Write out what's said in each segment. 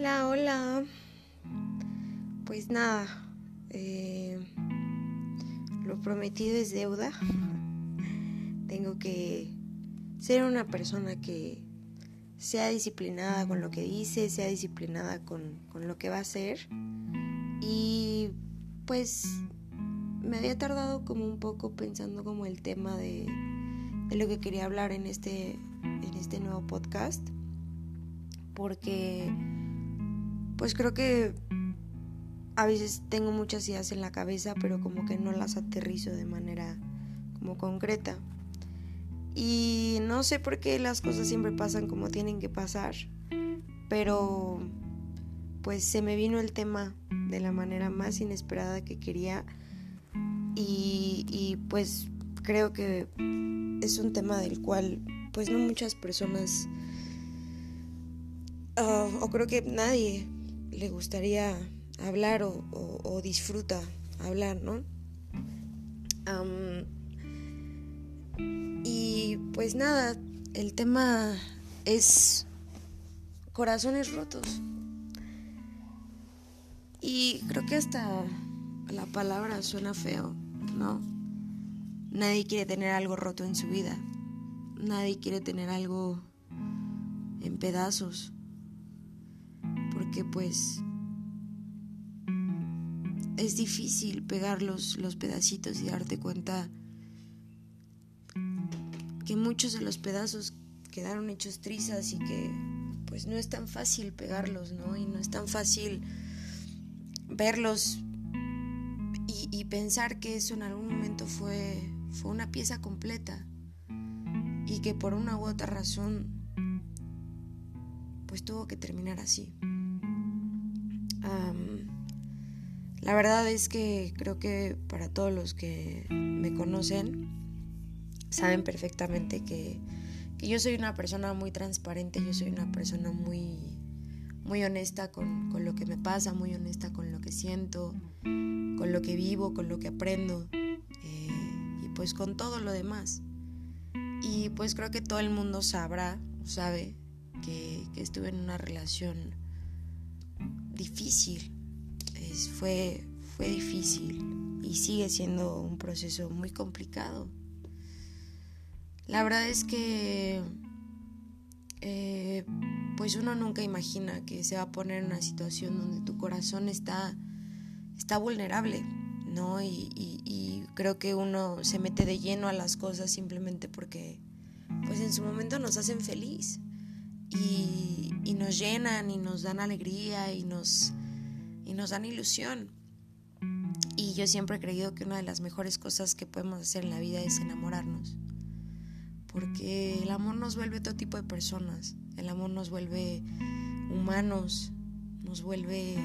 Hola, hola. Pues nada, eh, lo prometido es deuda. Tengo que ser una persona que sea disciplinada con lo que dice, sea disciplinada con, con lo que va a hacer. Y pues me había tardado como un poco pensando como el tema de, de lo que quería hablar en este, en este nuevo podcast. Porque pues creo que a veces tengo muchas ideas en la cabeza, pero como que no las aterrizo de manera como concreta. Y no sé por qué las cosas siempre pasan como tienen que pasar, pero pues se me vino el tema de la manera más inesperada que quería y, pues creo que es un tema del cual pues no muchas personas ah, o creo que nadie le gustaría hablar o, disfruta hablar, ¿no? y pues nada, el tema es corazones rotos. Y creo que hasta la palabra suena feo, ¿no? Nadie quiere tener algo roto en su vida. Nadie quiere tener algo en pedazos porque pues es difícil pegar los, los pedacitos y darte cuenta que muchos de los pedazos quedaron hechos trizas y que pues no es tan fácil pegarlos, ¿no? Y no es tan fácil verlos y, y, pensar que eso en algún momento fue, fue una pieza completa y que por una u otra razón pues tuvo que terminar así la verdad es que creo que para todos los que me conocen, saben perfectamente que, yo soy una persona muy transparente, yo soy una persona muy, muy honesta con, lo que me pasa, muy honesta con lo que siento, con lo que vivo, con lo que aprendo eh, y pues con todo lo demás. Y pues creo que todo el mundo sabrá, sabe que, que estuve en una relación difícil, fue, fue difícil y sigue siendo un proceso muy complicado. La verdad es que eh, pues uno nunca imagina que se va a poner en una situación donde tu corazón está, está vulnerable, ¿no? Y, creo que uno se mete de lleno a las cosas simplemente porque pues en su momento nos hacen feliz y, nos llenan y nos dan alegría y nos y nos dan ilusión. Y yo siempre he creído que una de las mejores cosas que podemos hacer en la vida es enamorarnos. Porque el amor nos vuelve todo tipo de personas. El amor nos vuelve humanos, nos vuelve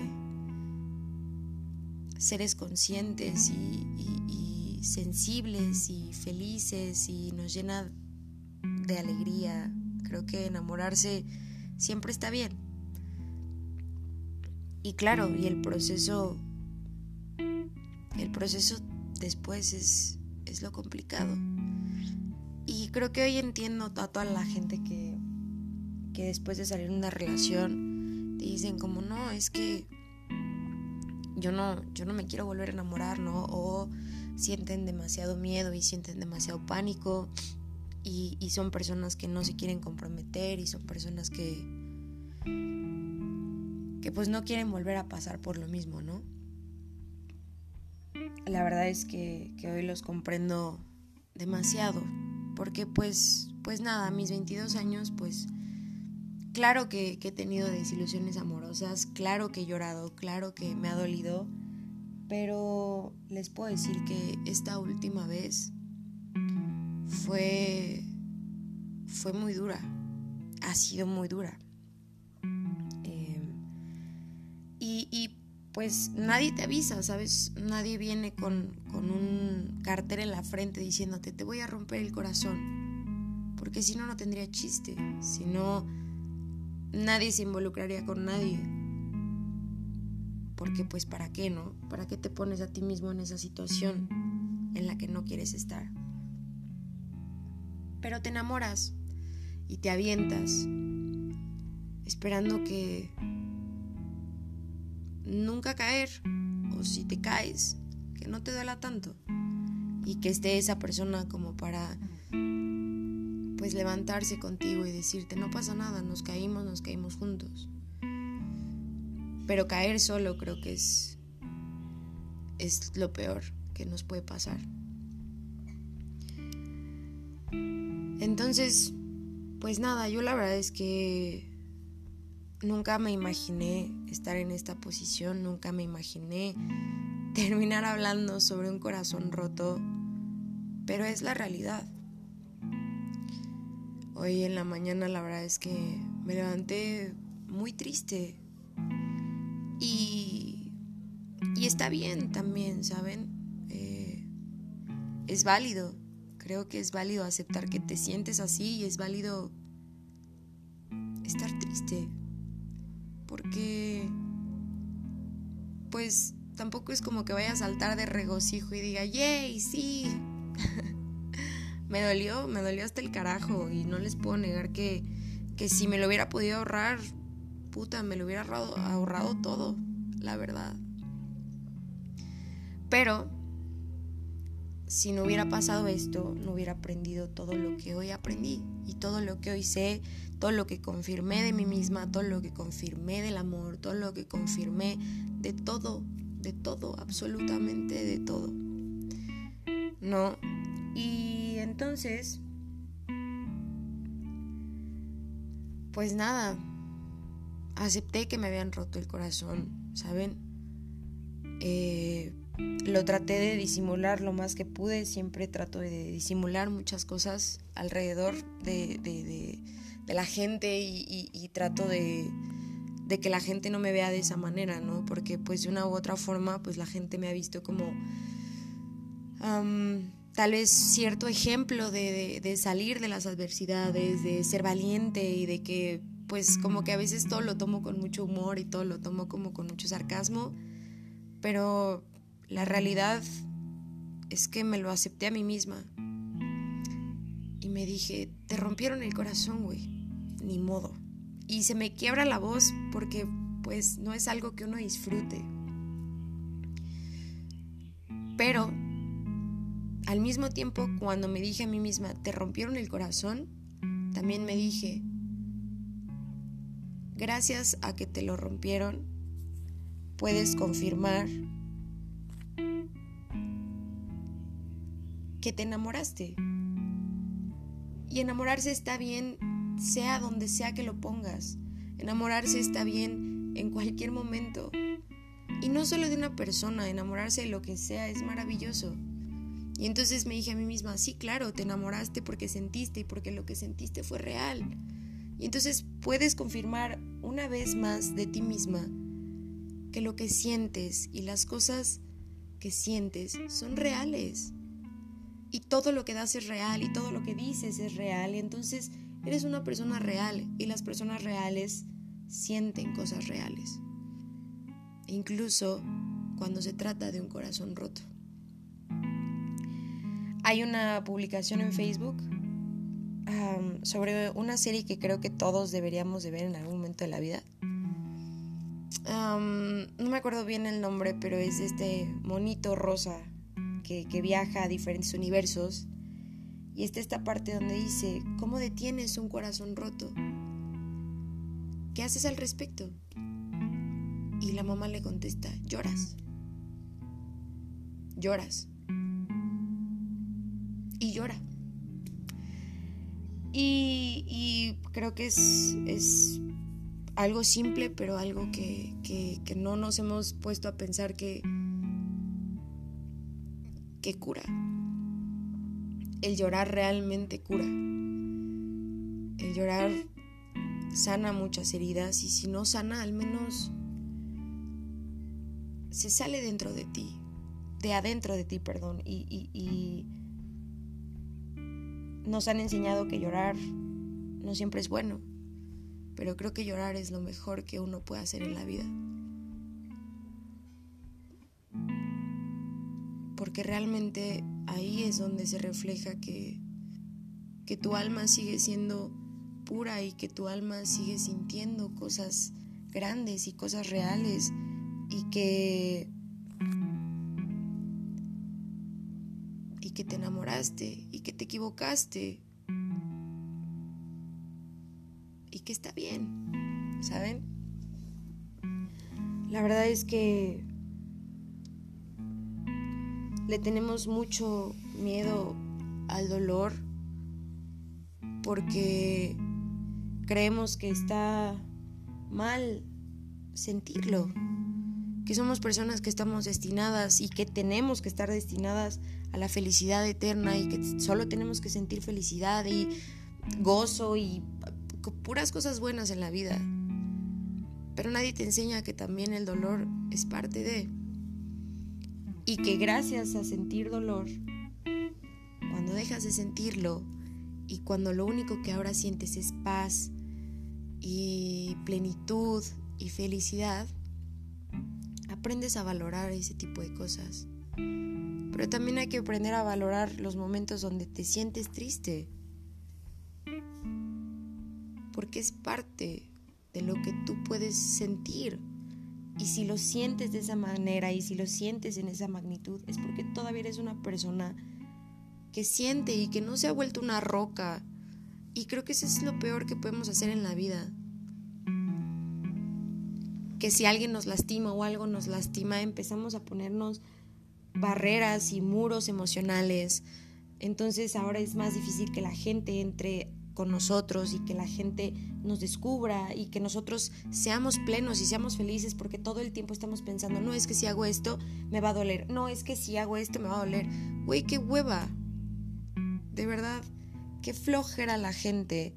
seres conscientes y sensibles y felices y nos llena de alegría. Creo que enamorarse siempre está bien. Y claro, y el proceso, el proceso después es, es lo complicado. Y creo que hoy entiendo a toda la gente que, que después de salir de una relación te dicen como no, es que yo no, yo no me quiero volver a enamorar, ¿no? O sienten demasiado miedo y sienten demasiado pánico y, son personas que no se quieren comprometer y son personas que, que pues no quieren volver a pasar por lo mismo, ¿no? La verdad es que, hoy los comprendo demasiado, porque pues, pues nada, mis 22 años, pues claro que, que he tenido desilusiones amorosas, claro que he llorado, claro que me ha dolido, pero les puedo decir que esta última vez fue, fue muy dura, ha sido muy dura. y, pues nadie te avisa, ¿sabes? Nadie viene con, con, un cartel en la frente diciéndote, te voy a romper el corazón. Porque si no, no tendría chiste. Si no, nadie se involucraría con nadie. Porque pues ¿para qué, no? ¿Para qué te pones a ti mismo en esa situación en la que no quieres estar? Pero te enamoras y te avientas, esperando que nunca caer, o si te caes, que no te duela tanto. Y que esté esa persona como para pues levantarse contigo y decirte, no pasa nada, nos caímos, nos caímos juntos. Pero caer solo creo que es es lo peor que nos puede pasar. Entonces, pues nada, yo la verdad es que nunca me imaginé estar en esta posición, nunca me imaginé terminar hablando sobre un corazón roto, pero es la realidad. Hoy en la mañana la verdad es que me levanté muy triste y, y está bien también, ¿saben? Eh, es válido, creo que es válido aceptar que te sientes así y es válido estar triste porque pues tampoco es como que vaya a saltar de regocijo y diga, yay, sí. me dolió, me dolió hasta el carajo y no les puedo negar que, que si me lo hubiera podido ahorrar, puta, me lo hubiera ahorrado, ahorrado todo, la verdad. Pero si no hubiera pasado esto, no hubiera aprendido todo lo que hoy aprendí y todo lo que hoy sé, todo lo que confirmé de mí misma, todo lo que confirmé del amor, todo lo que confirmé de todo, de todo, absolutamente de todo. ¿No? Y entonces, pues nada, acepté que me habían roto el corazón, ¿saben? Eh, lo traté de disimular lo más que pude, siempre trato de disimular muchas cosas alrededor de, la gente y, trato de, que la gente no me vea de esa manera, ¿no? Porque pues de una u otra forma pues la gente me ha visto como tal vez cierto ejemplo de, de salir de las adversidades, de ser valiente y de que pues como que a veces todo lo tomo con mucho humor y todo lo tomo como con mucho sarcasmo, pero la realidad es que me lo acepté a mí misma. Y me dije, te rompieron el corazón, güey. Ni modo. Y se me quiebra la voz porque pues no es algo que uno disfrute. Pero al mismo tiempo, cuando me dije a mí misma, te rompieron el corazón, también me dije, gracias a que te lo rompieron, puedes confirmar que te enamoraste. Y enamorarse está bien, sea donde sea que lo pongas. Enamorarse está bien en cualquier momento. Y no solo de una persona, enamorarse de lo que sea es maravilloso. Y entonces me dije a mí misma, sí, claro, te enamoraste porque sentiste y porque lo que sentiste fue real. Y entonces puedes confirmar una vez más de ti misma que lo que sientes y las cosas que sientes son reales y todo lo que das es real y todo lo que dices es real y entonces eres una persona real y las personas reales sienten cosas reales, incluso cuando se trata de un corazón roto. Hay una publicación en Facebook sobre una serie que creo que todos deberíamos de ver en algún momento de la vida. no me acuerdo bien el nombre, pero es este monito rosa que, viaja a diferentes universos. Y está esta parte donde dice, ¿cómo detienes un corazón roto? ¿Qué haces al respecto? Y la mamá le contesta, lloras. Lloras. Y llora. Y, creo que es, es, algo simple, pero algo que, que no nos hemos puesto a pensar que que cura. El llorar realmente cura. El llorar sana muchas heridas y si no sana, al menos se sale dentro de ti, de adentro de ti, perdón. Y, y nos han enseñado que llorar no siempre es bueno, pero creo que llorar es lo mejor que uno puede hacer en la vida. Porque realmente ahí es donde se refleja que, que tu alma sigue siendo pura y que tu alma sigue sintiendo cosas grandes y cosas reales y que y que te enamoraste y que te equivocaste y que está bien, ¿saben? La verdad es que le tenemos mucho miedo al dolor porque creemos que está mal sentirlo, que somos personas que estamos destinadas y que tenemos que estar destinadas a la felicidad eterna y que solo tenemos que sentir felicidad y gozo y puras cosas buenas en la vida. Pero nadie te enseña que también el dolor es parte de... Y que gracias a sentir dolor, cuando dejas de sentirlo y cuando lo único que ahora sientes es paz y plenitud y felicidad, aprendes a valorar ese tipo de cosas. Pero también hay que aprender a valorar los momentos donde te sientes triste. Porque es parte de lo que tú puedes sentir. Y si lo sientes de esa manera y si lo sientes en esa magnitud, es porque todavía eres una persona que siente y que no se ha vuelto una roca. Y creo que eso es lo peor que podemos hacer en la vida. Que si alguien nos lastima o algo nos lastima, empezamos a ponernos barreras y muros emocionales. Entonces ahora es más difícil que la gente entre con nosotros y que la gente nos descubra y que nosotros seamos plenos y seamos felices porque todo el tiempo estamos pensando, no es que si hago esto me va a doler, no es que si hago esto me va a doler. Güey, qué hueva de verdad, qué flojera la gente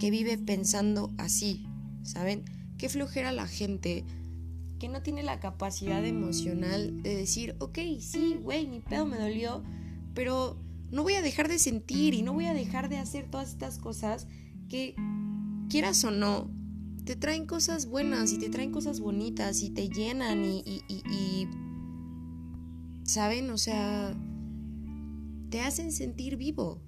que vive pensando así, ¿saben? Qué flojera la gente que no tiene la capacidad emocional de decir, ok, sí, güey, mi pedo me dolió, pero no voy a dejar de sentir y no voy a dejar de hacer todas estas cosas que, quieras o no, te traen cosas buenas y te traen cosas bonitas y te llenan y, y, y, y ¿saben? O sea, te hacen sentir vivo.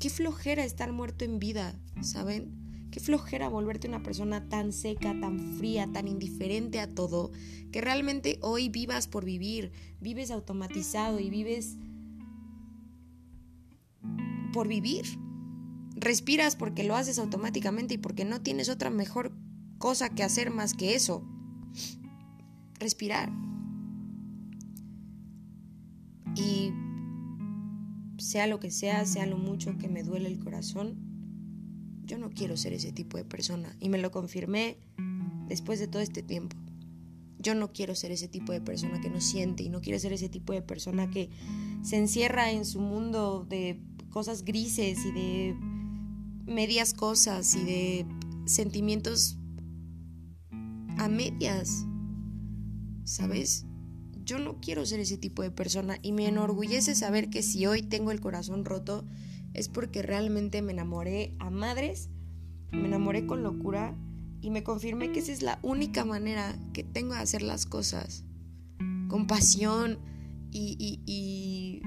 Qué flojera estar muerto en vida, ¿saben? Qué flojera volverte una persona tan seca, tan fría, tan indiferente a todo, que realmente hoy vivas por vivir, vives automatizado y vives por vivir. Respiras porque lo haces automáticamente y porque no tienes otra mejor cosa que hacer más que eso. Respirar. Y sea lo que sea, sea lo mucho que me duele el corazón, yo no quiero ser ese tipo de persona. Y me lo confirmé después de todo este tiempo. Yo no quiero ser ese tipo de persona que no siente y no quiero ser ese tipo de persona que se encierra en su mundo de cosas grises y de medias cosas y de sentimientos a medias. ¿Sabes? yo no quiero ser ese tipo de persona y me enorgullece saber que si hoy tengo el corazón roto es porque realmente me enamoré a madres, me enamoré con locura y me confirmé que esa es la única manera que tengo de hacer las cosas, con pasión y, y, y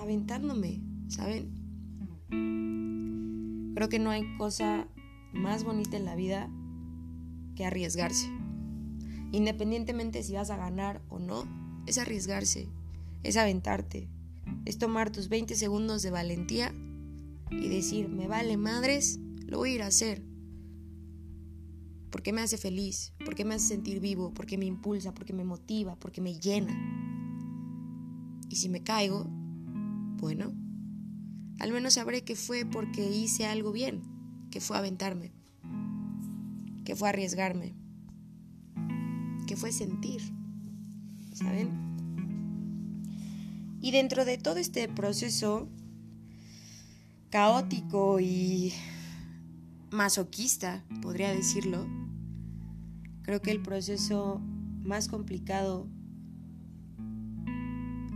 aventándome, ¿saben? Creo que no hay cosa más bonita en la vida que arriesgarse. Independientemente si vas a ganar o no, es arriesgarse, es aventarte, es tomar tus 20 segundos de valentía y decir, me vale madres, lo voy a ir a hacer. Porque me hace feliz, porque me hace sentir vivo, porque me impulsa, porque me motiva, porque me llena. Y si me caigo, bueno, al menos sabré que fue porque hice algo bien, que fue aventarme, que fue arriesgarme que fue sentir, ¿saben? Y dentro de todo este proceso caótico y masoquista, podría decirlo, creo que el proceso más complicado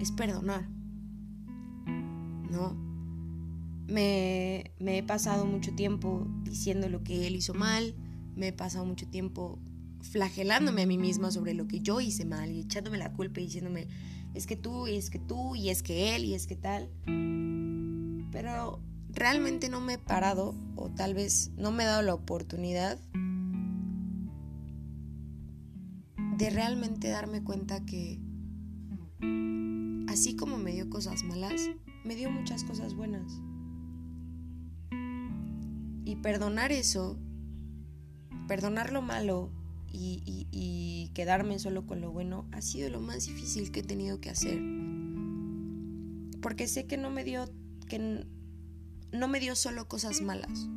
es perdonar. ¿No? Me, he pasado mucho tiempo diciendo lo que él hizo mal, me he pasado mucho tiempo flagelándome a mí misma sobre lo que yo hice mal y echándome la culpa y diciéndome, es que tú, y es que tú, y es que él, y es que tal. Pero realmente no me he parado, o tal vez no me he dado la oportunidad de realmente darme cuenta que así como me dio cosas malas, me dio muchas cosas buenas. Y perdonar eso, perdonar lo malo y, quedarme solo con lo bueno, ha sido lo más difícil que he tenido que hacer. Porque sé que no me dio, que no me dio solo cosas malas.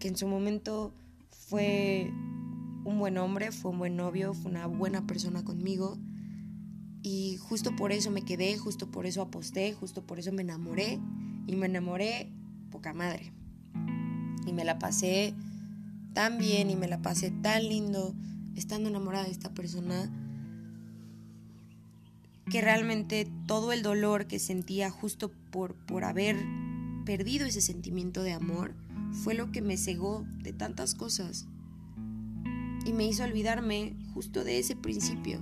Que en su momento fue un buen hombre, fue un buen novio, fue una buena persona conmigo. Y justo por eso me quedé, justo por eso aposté, justo por eso me enamoré. Y me enamoré poca madre. Y me la pasé tan bien y me la pasé tan lindo estando enamorada de esta persona que realmente todo el dolor que sentía justo por, por haber perdido ese sentimiento de amor fue lo que me cegó de tantas cosas y me hizo olvidarme justo de ese principio.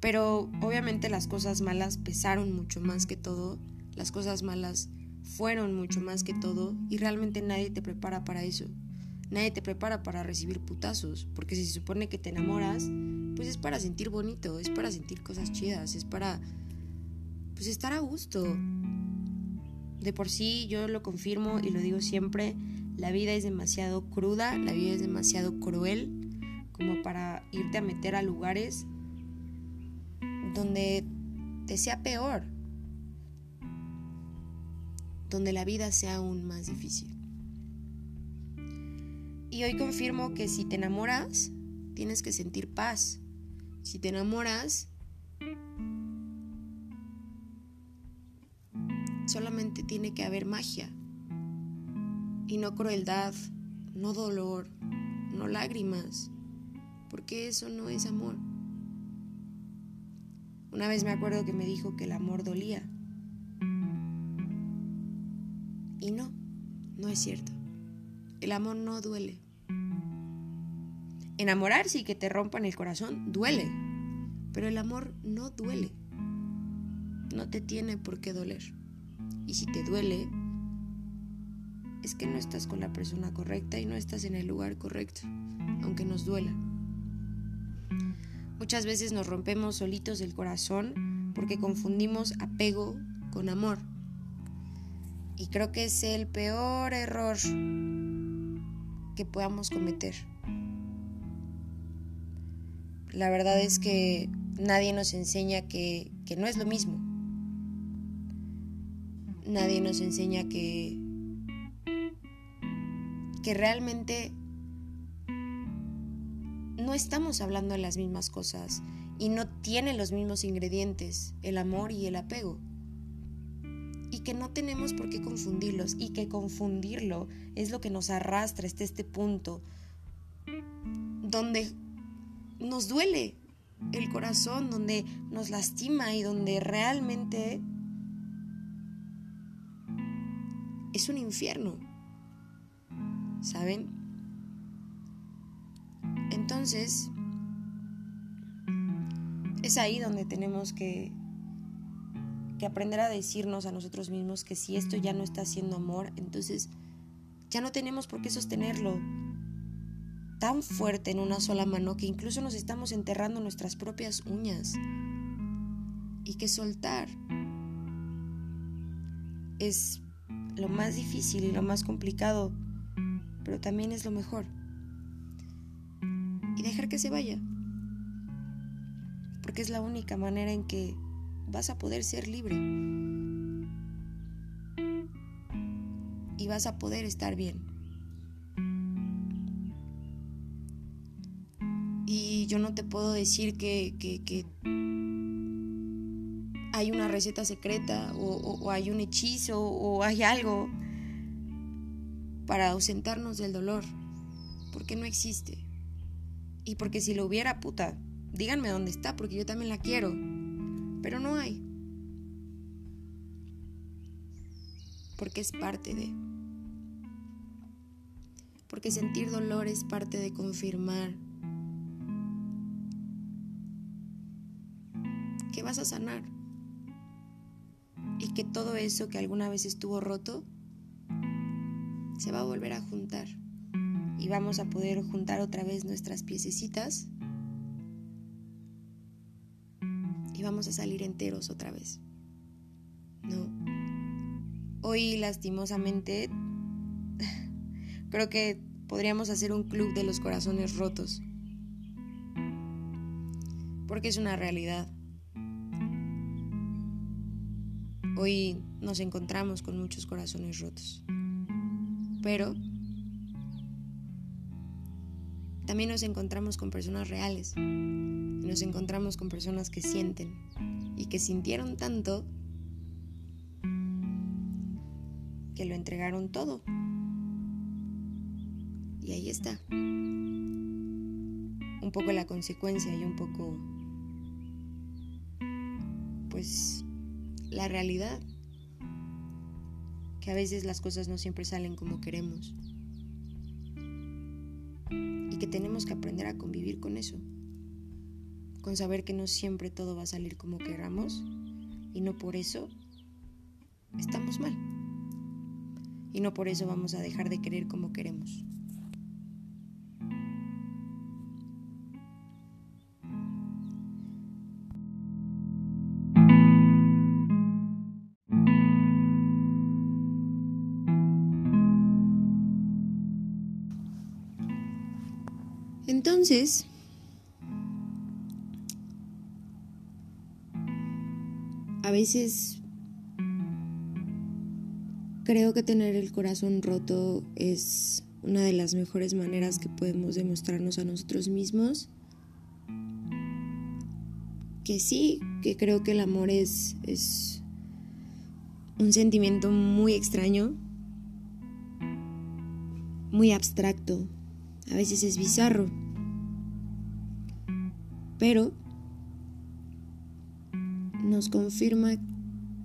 Pero obviamente las cosas malas pesaron mucho más que todo, las cosas malas fueron mucho más que todo y realmente nadie te prepara para eso. Nadie te prepara para recibir putazos, porque si se supone que te enamoras, pues es para sentir bonito, es para sentir cosas chidas, es para pues estar a gusto. De por sí yo lo confirmo y lo digo siempre, la vida es demasiado cruda, la vida es demasiado cruel como para irte a meter a lugares donde te sea peor, donde la vida sea aún más difícil. Y hoy confirmo que si te enamoras, tienes que sentir paz. Si te enamoras, solamente tiene que haber magia y no crueldad, no dolor, no lágrimas, porque eso no es amor. Una vez me acuerdo que me dijo que el amor dolía. Es cierto. El amor no duele. Enamorarse y que te rompan el corazón duele, pero el amor no duele. No te tiene por qué doler. Y si te duele, es que no estás con la persona correcta y no estás en el lugar correcto, aunque nos duela. Muchas veces nos rompemos solitos el corazón porque confundimos apego con amor. Y creo que es el peor error que podamos cometer. La verdad es que nadie nos enseña que, que no es lo mismo. Nadie nos enseña que que realmente no estamos hablando de las mismas cosas y no tienen los mismos ingredientes, el amor y el apego. Y que no tenemos por qué confundirlos y que confundirlo es lo que nos arrastra hasta este punto donde nos duele el corazón, donde nos lastima y donde realmente es un infierno. ¿saben? Entonces, es ahí donde tenemos que, que aprender a decirnos a nosotros mismos que si esto ya no está haciendo amor, entonces ya no tenemos por qué sostenerlo tan fuerte en una sola mano que incluso nos estamos enterrando nuestras propias uñas. Y que soltar es lo más difícil y lo más complicado pero también es lo mejor. Y dejar que se vaya. Porque es la única manera en que vas a poder ser libre. Y vas a poder estar bien. Y yo no te puedo decir que, hay una receta secreta o hay un hechizo o hay algo para ausentarnos del dolor, porque no existe. Y porque si lo hubiera, puta, díganme dónde está, porque yo también la quiero, pero no hay. Porque es parte de... Porque sentir dolor es parte de confirmar que vas a sanar. Y que todo eso que alguna vez estuvo roto se va a volver a juntar. Y vamos a poder juntar otra vez nuestras piececitas vamos a salir enteros otra vez. No. Hoy lastimosamente creo que podríamos hacer un club de los corazones rotos. Porque es una realidad. Hoy nos encontramos con muchos corazones rotos. Pero también nos encontramos con personas reales. Nos encontramos con personas que sienten y que sintieron tanto que lo entregaron todo. Y ahí está. Un poco la consecuencia y un poco, pues, la realidad. Que a veces las cosas no siempre salen como queremos. Y que tenemos que aprender a convivir con eso. Con saber que no siempre todo va a salir como queramos. Y no por eso estamos mal. Y no por eso vamos a dejar de querer como queremos. Entonces, a veces creo que tener el corazón roto es una de las mejores maneras que podemos demostrarnos a nosotros mismos. Que sí, que creo que el amor es, es un sentimiento muy extraño, muy abstracto, a veces es bizarro. Pero nos confirma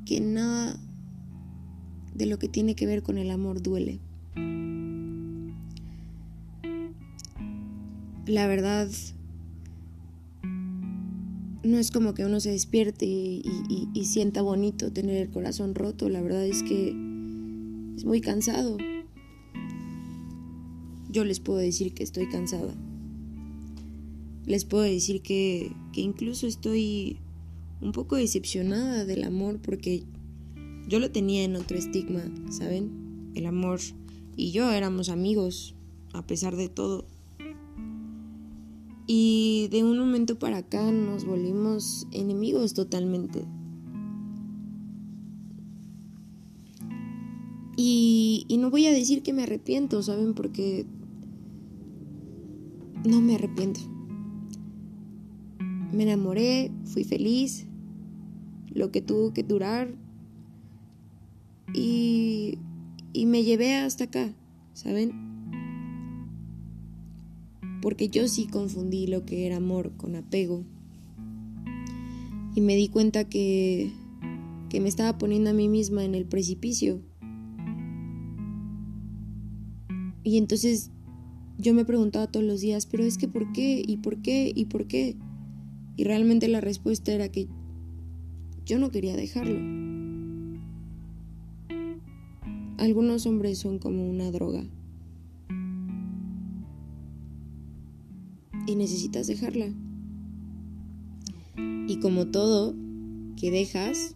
que nada de lo que tiene que ver con el amor duele. La verdad, no es como que uno se despierte y, y, sienta bonito tener el corazón roto. La verdad es que es muy cansado yo les puedo decir que estoy cansada. Les puedo decir que, que incluso estoy un poco decepcionada del amor porque yo lo tenía en otro estigma, ¿saben? El amor y yo éramos amigos a pesar de todo. Y de un momento para acá nos volvimos enemigos totalmente. Y, y, no voy a decir que me arrepiento, ¿saben? Porque no me arrepiento. Me enamoré, fui feliz, lo que tuvo que durar y, y me llevé hasta acá, ¿saben? Porque yo sí confundí lo que era amor con apego y me di cuenta que, que me estaba poniendo a mí misma en el precipicio. Y entonces yo me preguntaba todos los días, pero es que ¿por qué? ¿Y por qué? ¿Y por qué? Y realmente la respuesta era que yo no quería dejarlo. Algunos hombres son como una droga. Y necesitas dejarla. Y como todo que dejas,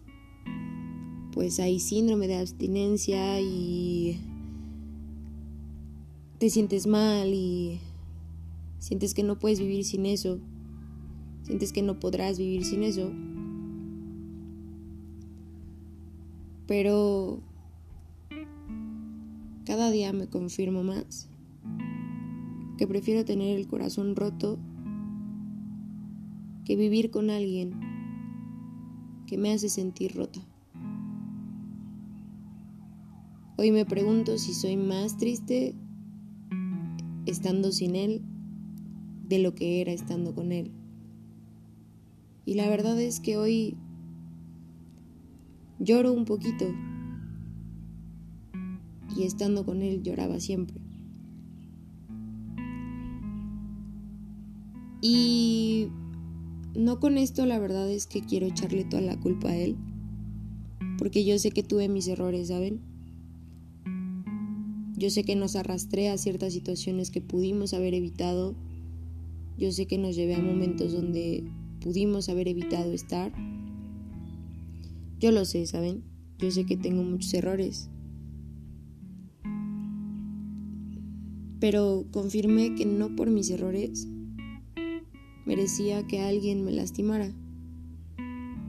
pues hay síndrome de abstinencia y te sientes mal y sientes que no puedes vivir sin eso, sientes que no podrás vivir sin eso. Pero cada día me confirmo más que prefiero tener el corazón roto que vivir con alguien que me hace sentir rota. Hoy me pregunto si soy más triste estando sin Él de lo que era estando con Él. Y la verdad es que hoy lloro un poquito y estando con Él lloraba siempre. Y no con esto la verdad es que quiero echarle toda la culpa a Él, porque yo sé que tuve mis errores, ¿saben? Yo sé que nos arrastré a ciertas situaciones que pudimos haber evitado. Yo sé que nos llevé a momentos donde pudimos haber evitado estar. Yo lo sé, ¿saben? Yo sé que tengo muchos errores. Pero confirmé que no por mis errores merecía que alguien me lastimara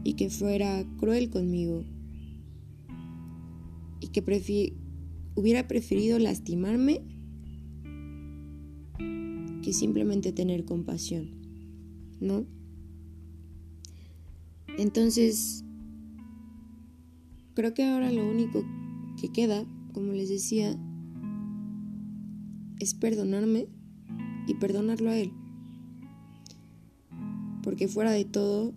y que fuera cruel conmigo y que hubiera preferido lastimarme que simplemente tener compasión, ¿no? Entonces, creo que ahora lo único que queda, como les decía, es perdonarme y perdonarlo a él. Porque fuera de todo,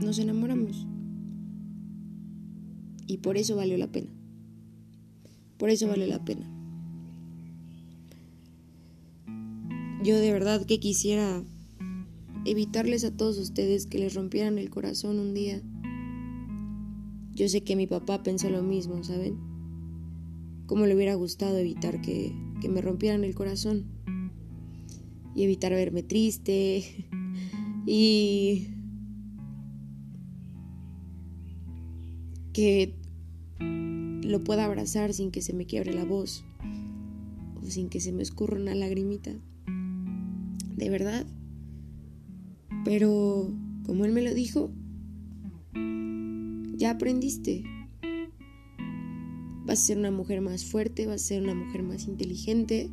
nos enamoramos. Y por eso valió la pena. Por eso vale la pena. Yo de verdad que quisiera evitarles a todos ustedes que les rompieran el corazón un día. Yo sé que mi papá pensó lo mismo, ¿saben? Cómo le hubiera gustado evitar que, que me rompieran el corazón. Y evitar verme triste. Y que lo pueda abrazar sin que se me quiebre la voz o sin que se me escurra una lagrimita. De verdad. Pero, como él me lo dijo, ya aprendiste. Vas a ser una mujer más fuerte, vas a ser una mujer más inteligente.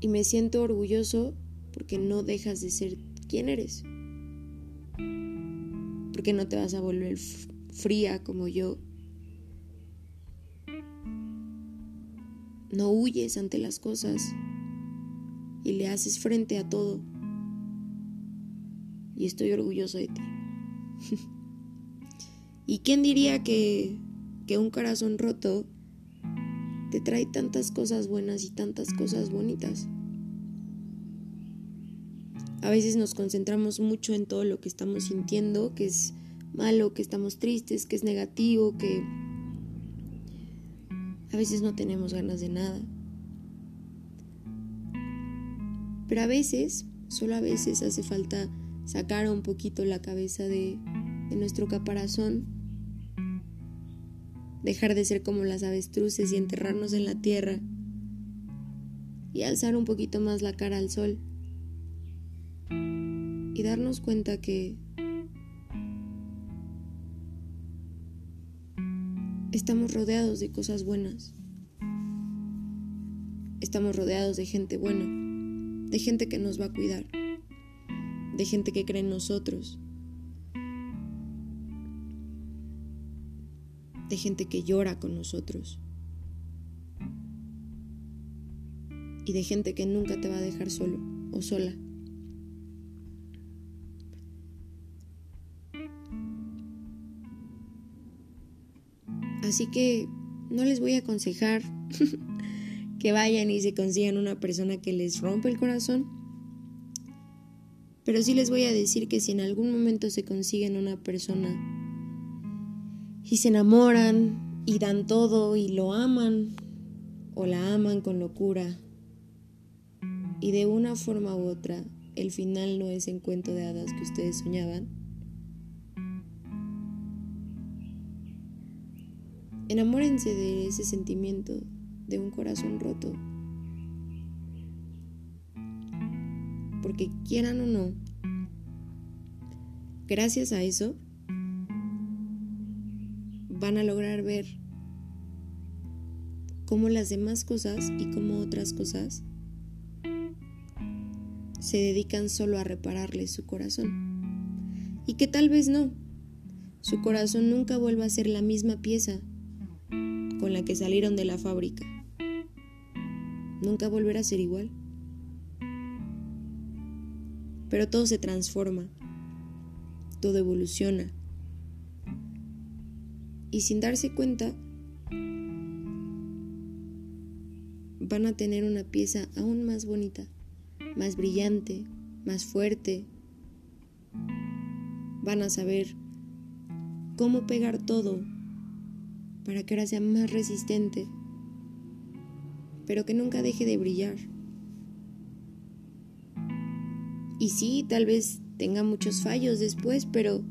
Y me siento orgulloso porque no dejas de ser quien eres porque no te vas a volver fría como yo. No huyes ante las cosas y le haces frente a todo. Y estoy orgulloso de ti. ¿Y quién diría que, que un corazón roto te trae tantas cosas buenas y tantas cosas bonitas? A veces nos concentramos mucho en todo lo que estamos sintiendo, que es malo, que estamos tristes, que es negativo, que a veces no tenemos ganas de nada. Pero a veces, solo a veces hace falta sacar un poquito la cabeza de, de nuestro caparazón, dejar de ser como las avestruces y enterrarnos en la tierra y alzar un poquito más la cara al sol y darnos cuenta que estamos rodeados de cosas buenas. Estamos rodeados de gente buena, de gente que nos va a cuidar, de gente que cree en nosotros, de gente que llora con nosotros y de gente que nunca te va a dejar solo o sola. Así que no les voy a aconsejar que vayan y se consigan una persona que les rompa el corazón. Pero sí les voy a decir que si en algún momento se consiguen una persona y se enamoran y dan todo y lo aman o la aman con locura y de una forma u otra el final no es en cuento de hadas que ustedes soñaban, Enamórense de ese sentimiento de un corazón roto. Porque quieran o no, gracias a eso van a lograr ver cómo las demás cosas y cómo otras cosas se dedican solo a repararle su corazón. Y que tal vez no, su corazón nunca vuelva a ser la misma pieza con la que salieron de la fábrica. Nunca volverá a ser igual. Pero todo se transforma, todo evoluciona. Y sin darse cuenta, van a tener una pieza aún más bonita, más brillante, más fuerte. Van a saber cómo pegar todo para que ahora sea más resistente, pero que nunca deje de brillar. Y sí, tal vez tenga muchos fallos después, pero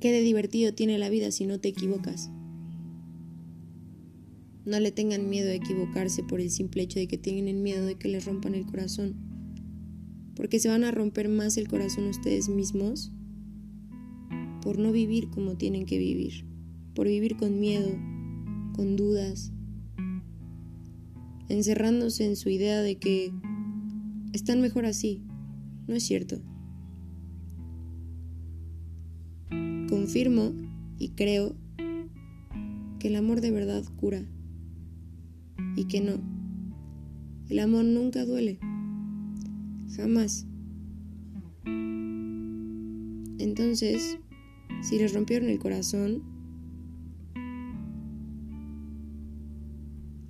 ¿qué de divertido tiene la vida si no te equivocas? No le tengan miedo a equivocarse por el simple hecho de que tienen miedo de que les rompan el corazón, porque se van a romper más el corazón ustedes mismos por no vivir como tienen que vivir, por vivir con miedo, con dudas, encerrándose en su idea de que están mejor así. No es cierto. Confirmo y creo que el amor de verdad cura y que no. El amor nunca duele. Jamás. Entonces, si les rompieron el corazón,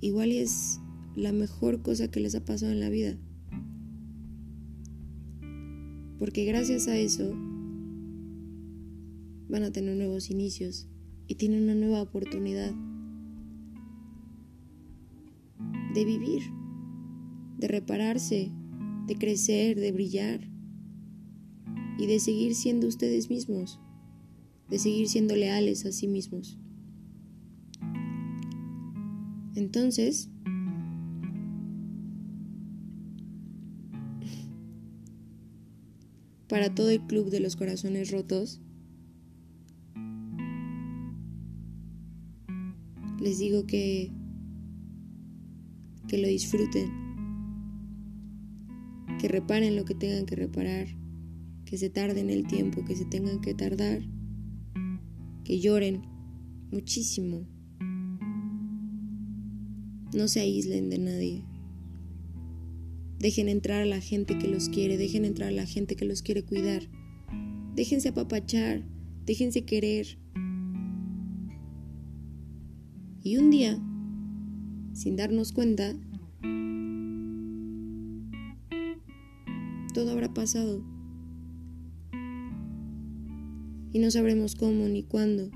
igual es la mejor cosa que les ha pasado en la vida. Porque gracias a eso van a tener nuevos inicios y tienen una nueva oportunidad de vivir, de repararse, de crecer, de brillar y de seguir siendo ustedes mismos de seguir siendo leales a sí mismos. Entonces, para todo el club de los corazones rotos, les digo que que lo disfruten, que reparen lo que tengan que reparar, que se tarden el tiempo que se tengan que tardar que lloren muchísimo. No se aíslen de nadie. Dejen entrar a la gente que los quiere, dejen entrar a la gente que los quiere cuidar. Déjense apapachar, déjense querer. Y un día, sin darnos cuenta, todo habrá pasado y no sabremos cómo ni cuándo.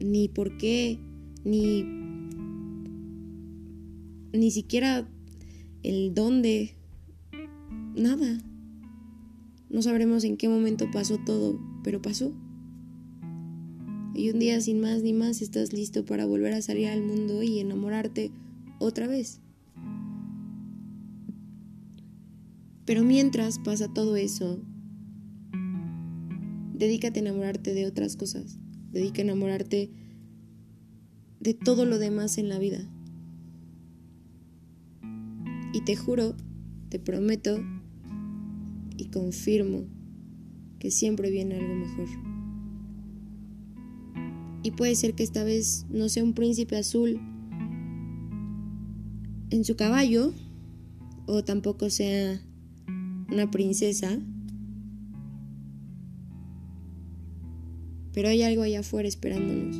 Ni por qué, ni ni siquiera el dónde, nada. No sabremos en qué momento pasó todo, pero pasó. Y un día sin más ni más estás listo para volver a salir al mundo y enamorarte otra vez. Pero mientras pasa todo eso, dedícate a enamorarte de otras cosas. Dedica a enamorarte de todo lo demás en la vida. Y te juro, te prometo y confirmo que siempre viene algo mejor. Y puede ser que esta vez no sea un príncipe azul en su caballo, o tampoco sea una princesa. Pero hay algo allá afuera esperándonos.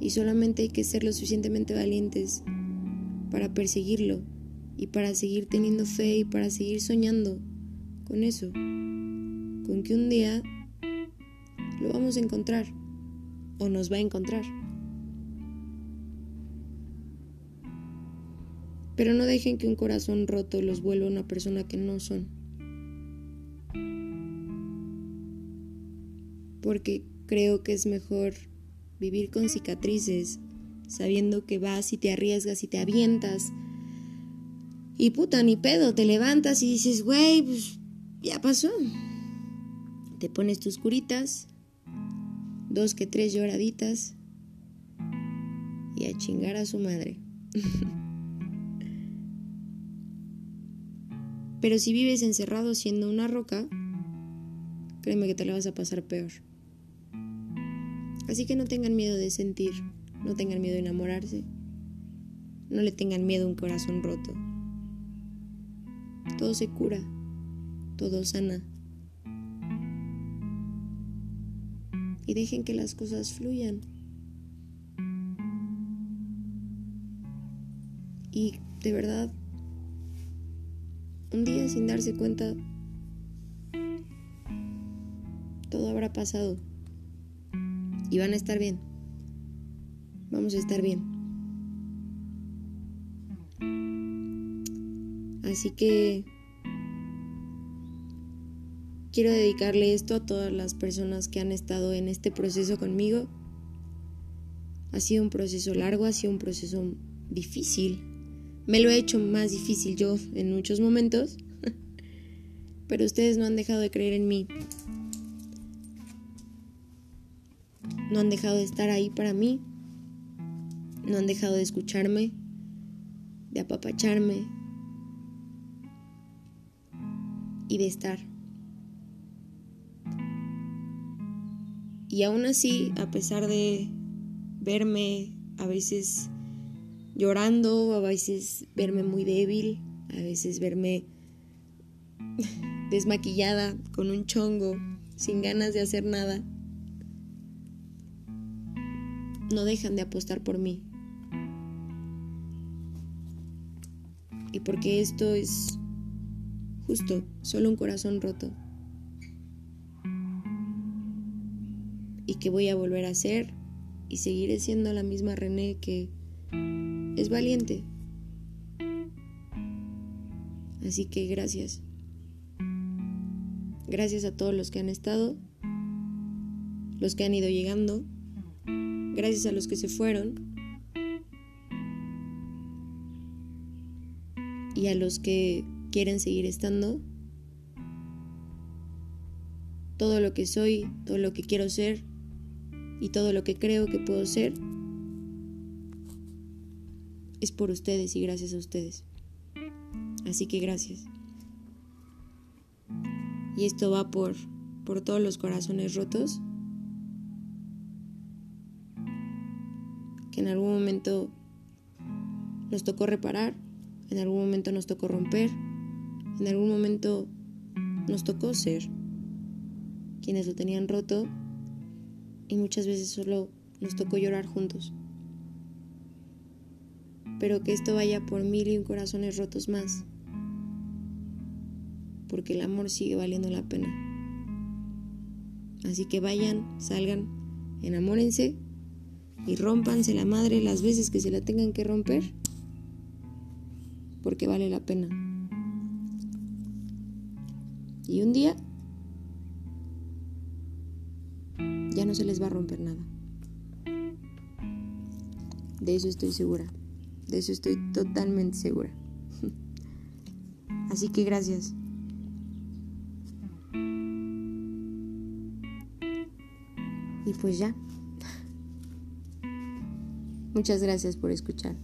Y solamente hay que ser lo suficientemente valientes para perseguirlo y para seguir teniendo fe y para seguir soñando con eso. Con que un día lo vamos a encontrar o nos va a encontrar. Pero no dejen que un corazón roto los vuelva una persona que no son. Porque creo que es mejor vivir con cicatrices, sabiendo que vas y te arriesgas y te avientas. Y puta, ni pedo, te levantas y dices, güey, pues ya pasó. Te pones tus curitas, dos que tres lloraditas y a chingar a su madre. Pero si vives encerrado siendo una roca, créeme que te la vas a pasar peor. Así que no tengan miedo de sentir, no tengan miedo de enamorarse, no le tengan miedo a un corazón roto. Todo se cura, todo sana. Y dejen que las cosas fluyan. Y de verdad, un día sin darse cuenta, todo habrá pasado y van a estar bien. Vamos a estar bien. Así que quiero dedicarle esto a todas las personas que han estado en este proceso conmigo. Ha sido un proceso largo, ha sido un proceso difícil. Me lo he hecho más difícil yo en muchos momentos, pero ustedes no han dejado de creer en mí. No han dejado de estar ahí para mí. No han dejado de escucharme, de apapacharme y de estar. Y aún así, a pesar de verme a veces llorando, a veces verme muy débil, a veces verme desmaquillada, con un chongo, sin ganas de hacer nada, no dejan de apostar por mí. Y porque esto es justo, solo un corazón roto. Y que voy a volver a ser y seguiré siendo la misma René que es valiente. Así que gracias. Gracias a todos los que han estado, los que han ido llegando gracias a los que se fueron y a los que quieren seguir estando. Todo lo que soy, todo lo que quiero ser y todo lo que creo que puedo ser es por ustedes y gracias a ustedes. Así que gracias. Y esto va por, por todos los corazones rotos que en algún momento nos tocó reparar, en algún momento nos tocó romper, en algún momento nos tocó ser quienes lo tenían roto y muchas veces solo nos tocó llorar juntos. Pero que esto vaya por mil y un corazones rotos más, porque el amor sigue valiendo la pena. Así que vayan, salgan, enamórense y rompanse la madre las veces que se la tengan que romper, porque vale la pena. Y un día ya no se les va a romper nada. De eso estoy segura. De eso estoy totalmente segura. Así que gracias. Y pues ya. Muchas gracias por escuchar.